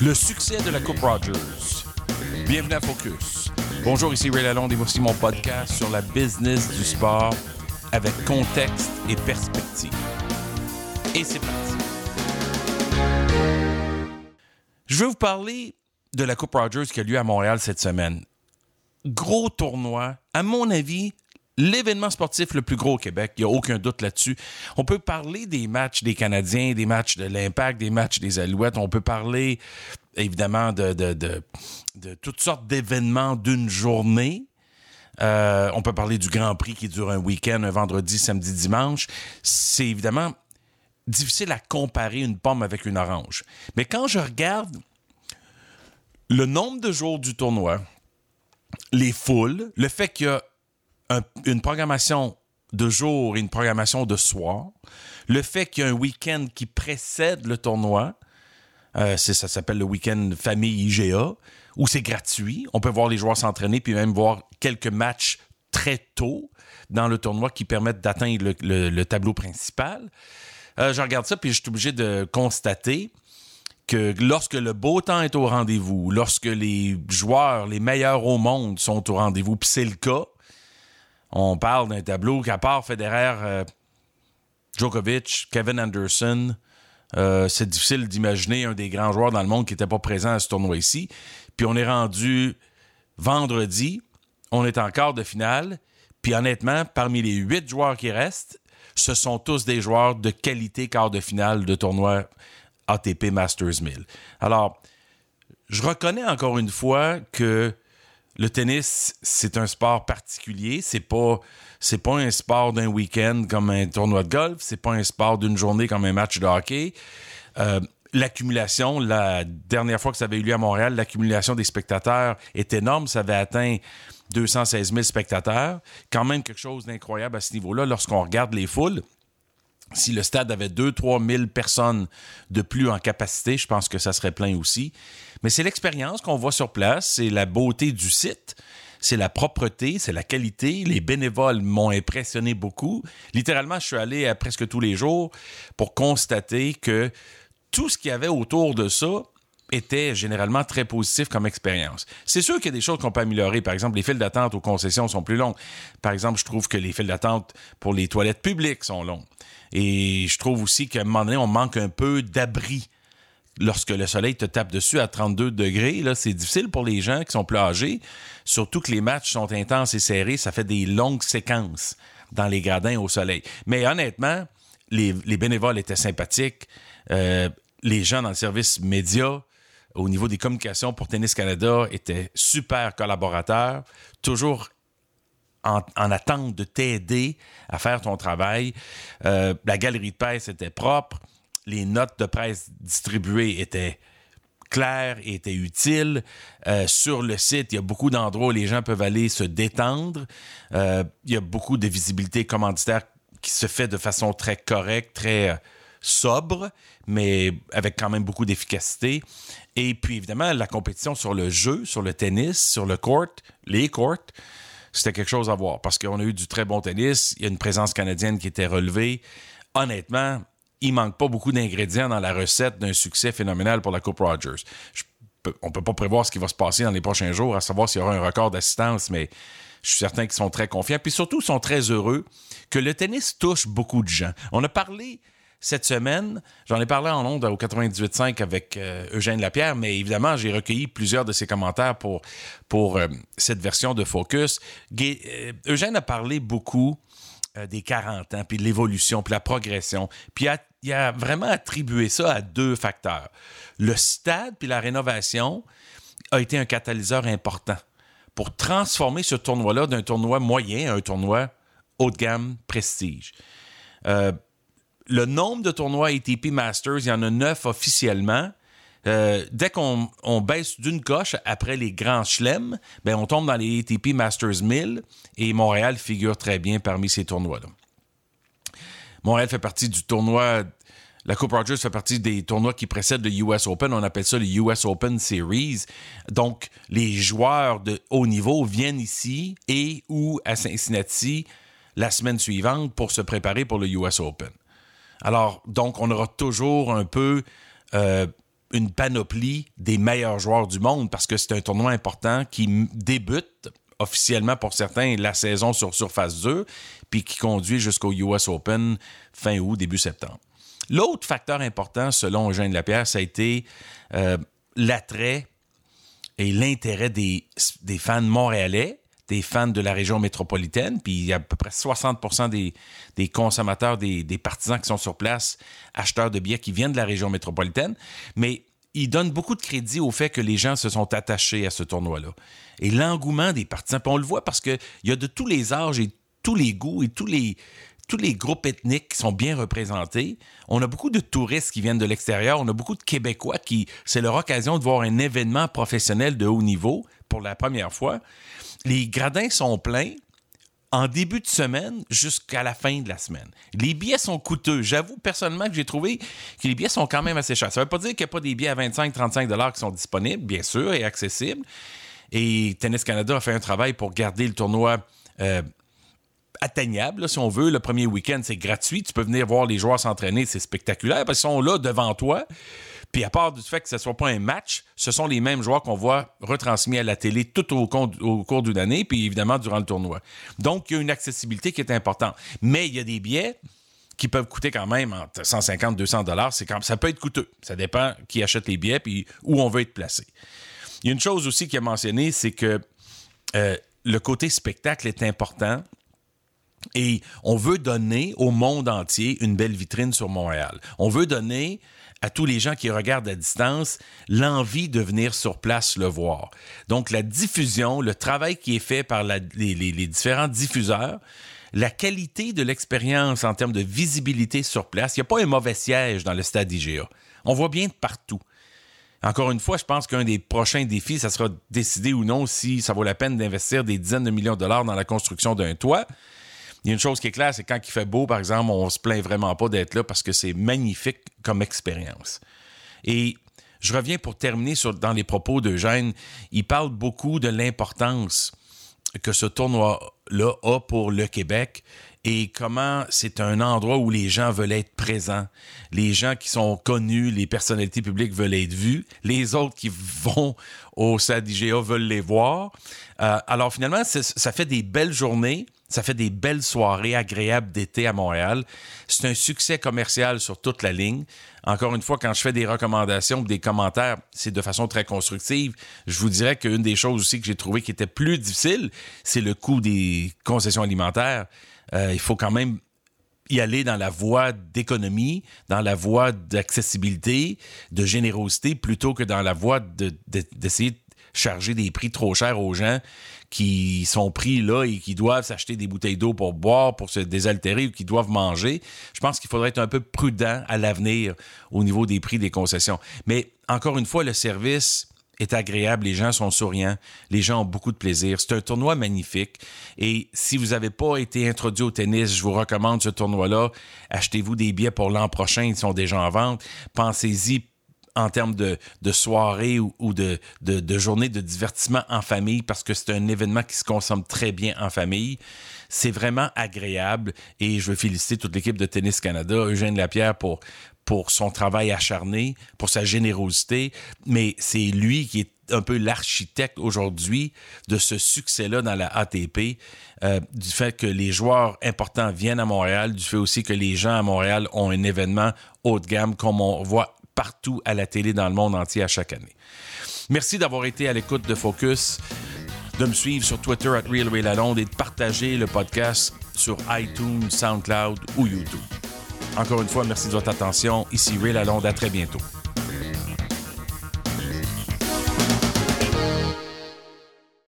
le succès de la Coupe Rogers. Bienvenue à Focus. Bonjour, ici Ray Lalonde et voici mon podcast sur la business du sport avec contexte et perspective. Et c'est parti. Je vais vous parler de la Coupe Rogers qui a lieu à Montréal cette semaine. Gros tournoi, à mon avis, l'événement sportif le plus gros au Québec. Il n'y a aucun doute là-dessus. On peut parler des matchs des Canadiens, des matchs de l'Impact, des matchs des Alouettes. On peut parler, évidemment, de, toutes sortes d'événements d'une journée. Euh, on peut parler du Grand Prix qui dure un week-end, un vendredi, samedi, dimanche. C'est évidemment difficile à comparer une pomme avec une orange. Mais quand je regarde le nombre de jours du tournoi, les foules, le fait qu'il y a une programmation de jour et une programmation de soir, le fait qu'il y a un week-end qui précède le tournoi, euh, ça s'appelle le week-end famille IGA, où c'est gratuit. On peut voir les joueurs s'entraîner, puis même voir quelques matchs très tôt dans le tournoi qui permettent d'atteindre le, tableau principal. Euh, je regarde ça, puis je suis obligé de constater que lorsque le beau temps est au rendez-vous, lorsque les joueurs, les meilleurs au monde sont au rendez-vous, puis c'est le cas, on parle d'un tableau qu'à part Federer, euh, Djokovic, Kevin Anderson, euh, c'est difficile d'imaginer un des grands joueurs dans le monde qui n'était pas présent à ce tournoi ici. Puis on est rendu vendredi, on est en quart de finale. Puis honnêtement, parmi les huit joueurs qui restent, ce sont tous des joueurs de qualité quart de finale de tournoi ATP Masters 1000. Alors, je reconnais encore une fois que le tennis, c'est un sport particulier. C'est pas, pas un sport d'un week-end comme un tournoi de golf. C'est pas un sport d'une journée comme un match de hockey. Euh, l'accumulation, la dernière fois que ça avait eu lieu à Montréal, l'accumulation des spectateurs est énorme. Ça avait atteint 216 000 spectateurs. Quand même quelque chose d'incroyable à ce niveau-là lorsqu'on regarde les foules. Si le stade avait 2-3 000 personnes de plus en capacité, je pense que ça serait plein aussi. Mais c'est l'expérience qu'on voit sur place, c'est la beauté du site, c'est la propreté, c'est la qualité. Les bénévoles m'ont impressionné beaucoup. Littéralement, je suis allé à presque tous les jours pour constater que tout ce qu'il y avait autour de ça était généralement très positif comme expérience. C'est sûr qu'il y a des choses qu'on peut améliorer. Par exemple, les files d'attente aux concessions sont plus longues. Par exemple, je trouve que les files d'attente pour les toilettes publiques sont longues. Et je trouve aussi qu'à un moment donné, on manque un peu d'abri. Lorsque le soleil te tape dessus à 32 degrés, là, c'est difficile pour les gens qui sont plus âgés. Surtout que les matchs sont intenses et serrés, ça fait des longues séquences dans les gradins au soleil. Mais honnêtement, les, bénévoles étaient sympathiques. Euh, les gens dans le service média, au niveau des communications pour Tennis Canada, étaient super collaborateurs, toujours en, attente de t'aider à faire ton travail. Euh, la galerie de presse était propre. Les notes de presse distribuées étaient claires et étaient utiles. Euh, sur le site, il y a beaucoup d'endroits où les gens peuvent aller se détendre. Euh, il y a beaucoup de visibilité commanditaire qui se fait de façon très correcte, très sobre, mais avec quand même beaucoup d'efficacité. Et puis évidemment, la compétition sur le jeu, sur le tennis, sur le court, les courts, c'était quelque chose à voir parce qu'on a eu du très bon tennis. Il y a une présence canadienne qui était relevée. Honnêtement, il manque pas beaucoup d'ingrédients dans la recette d'un succès phénoménal pour la Coupe Rogers. On on peut pas prévoir ce qui va se passer dans les prochains jours, à savoir s'il y aura un record d'assistance, mais je suis certain qu'ils sont très confiants. Puis surtout, ils sont très heureux que le tennis touche beaucoup de gens. On a parlé cette semaine, j'en ai parlé en ondes au 98.5 avec euh, Eugène Lapierre, mais évidemment, j'ai recueilli plusieurs de ses commentaires pour, pour euh, cette version de Focus. Euh, Eugène a parlé beaucoup des 40 ans, puis de l'évolution, puis la progression. Puis il a, vraiment attribué ça à deux facteurs. Le stade, puis la rénovation a été un catalyseur important pour transformer ce tournoi-là d'un tournoi moyen à un tournoi haut de gamme, prestige le nombre de tournois ATP Masters, il y en a neuf officiellement. Euh, dès qu'on baisse d'une coche après les grands chelems, ben on tombe dans les ATP Masters 1000 et Montréal figure très bien parmi ces tournois-là. Montréal fait partie du tournoi, la Coupe Rogers fait partie des tournois qui précèdent le US Open. On appelle ça le US Open Series. Donc, les joueurs de haut niveau viennent ici et ou à Cincinnati la semaine suivante pour se préparer pour le US Open. Alors, donc, on aura toujours un peu euh, une panoplie des meilleurs joueurs du monde parce que c'est un tournoi important qui débute officiellement pour certains la saison sur surface 2 puis qui conduit jusqu'au US Open fin août, début septembre. L'autre facteur important, selon Eugène Lapierre, ça a été euh, l'attrait et l'intérêt des, des, fans montréalais, des fans de la région métropolitaine, puis il y a à peu près 60 des, des consommateurs, des, partisans qui sont sur place, acheteurs de billets qui viennent de la région métropolitaine, mais il donne beaucoup de crédit au fait que les gens se sont attachés à ce tournoi-là. Et l'engouement des partisans, puis on le voit parce qu'il y a de tous les âges et tous les goûts et tous les, tous les groupes ethniques sont bien représentés. On a beaucoup de touristes qui viennent de l'extérieur. On a beaucoup de Québécois qui, c'est leur occasion de voir un événement professionnel de haut niveau pour la première fois. Les gradins sont pleins en début de semaine jusqu'à la fin de la semaine. Les billets sont coûteux. J'avoue personnellement que j'ai trouvé que les billets sont quand même assez chers. Ça ne veut pas dire qu'il n'y a pas des billets à 25-35 qui sont disponibles, bien sûr, et accessibles. Et Tennis Canada a fait un travail pour garder le tournoi euh, atteignable, si on veut. Le premier week-end, c'est gratuit. Tu peux venir voir les joueurs s'entraîner, c'est spectaculaire parce qu'ils sont là devant toi. Puis à part du fait que ce ne soit pas un match, ce sont les mêmes joueurs qu'on voit retransmis à la télé tout au, cours d'une année, puis évidemment durant le tournoi. Donc, il y a une accessibilité qui est importante. Mais il y a des billets qui peuvent coûter quand même entre 150 200 dollars. Ça peut être coûteux. Ça dépend qui achète les billets puis où on veut être placé. Il y a une chose aussi qui a mentionné, c'est que euh, le côté spectacle est important. Et on veut donner au monde entier une belle vitrine sur Montréal. On veut donner à tous les gens qui regardent à distance l'envie de venir sur place le voir. Donc la diffusion, le travail qui est fait par les, les, différents diffuseurs, la qualité de l'expérience en termes de visibilité sur place, il n'y a pas un mauvais siège dans le stade IGA. On voit bien de partout. Encore une fois, je pense qu'un des prochains défis, ça sera décider ou non si ça vaut la peine d'investir des dizaines de millions de dollars dans la construction d'un toit. Il y a une chose qui est claire, c'est quand il fait beau, par exemple, on se plaint vraiment pas d'être là parce que c'est magnifique comme expérience. Et je reviens pour terminer dans les propos d'Eugène. Il parle beaucoup de l'importance que ce tournoi-là a pour le Québec et comment c'est un endroit où les gens veulent être présents. Les gens qui sont connus, les personnalités publiques veulent être vus. Les autres qui vont au stade IGA veulent les voir. Euh, alors finalement, ça fait des belles journées ça fait des belles soirées agréables d'été à Montréal. C'est un succès commercial sur toute la ligne. Encore une fois, quand je fais des recommandations ou des commentaires, c'est de façon très constructive. Je vous dirais qu'une des choses aussi que j'ai trouvé qui était plus difficile, c'est le coût des concessions alimentaires. Euh, il faut quand même y aller dans la voie d'économie, dans la voie d'accessibilité, de générosité, plutôt que dans la voie d'essayer de, de charger des prix trop chers aux gens qui sont pris là et qui doivent s'acheter des bouteilles d'eau pour boire, pour se désaltérer ou qui doivent manger. Je pense qu'il faudrait être un peu prudent à l'avenir au niveau des prix des concessions. Mais encore une fois, le service est agréable, les gens sont souriants, les gens ont beaucoup de plaisir. C'est un tournoi magnifique. Et si vous n'avez pas été introduit au tennis, je vous recommande ce tournoi-là. Achetez-vous des billets pour l'an prochain, ils sont déjà en vente. Pensez-y en termes de, de soirée ou, de, de, journée de divertissement en famille parce que c'est un événement qui se consomme très bien en famille. C'est vraiment agréable et je veux féliciter toute l'équipe de Tennis Canada, Eugène Lapierre pour, pour son travail acharné, pour sa générosité, mais c'est lui qui est un peu l'architecte aujourd'hui de ce succès-là dans la ATP, euh, du fait que les joueurs importants viennent à Montréal, du fait aussi que les gens à Montréal ont un événement haut de gamme comme on voit partout à la télé dans le monde entier à chaque année. Merci d'avoir été à l'écoute de Focus, de me suivre sur Twitter at RealRayLalonde et de partager le podcast sur iTunes, SoundCloud ou YouTube. Encore une fois, merci de votre attention. Ici Ray Lalonde. À très bientôt.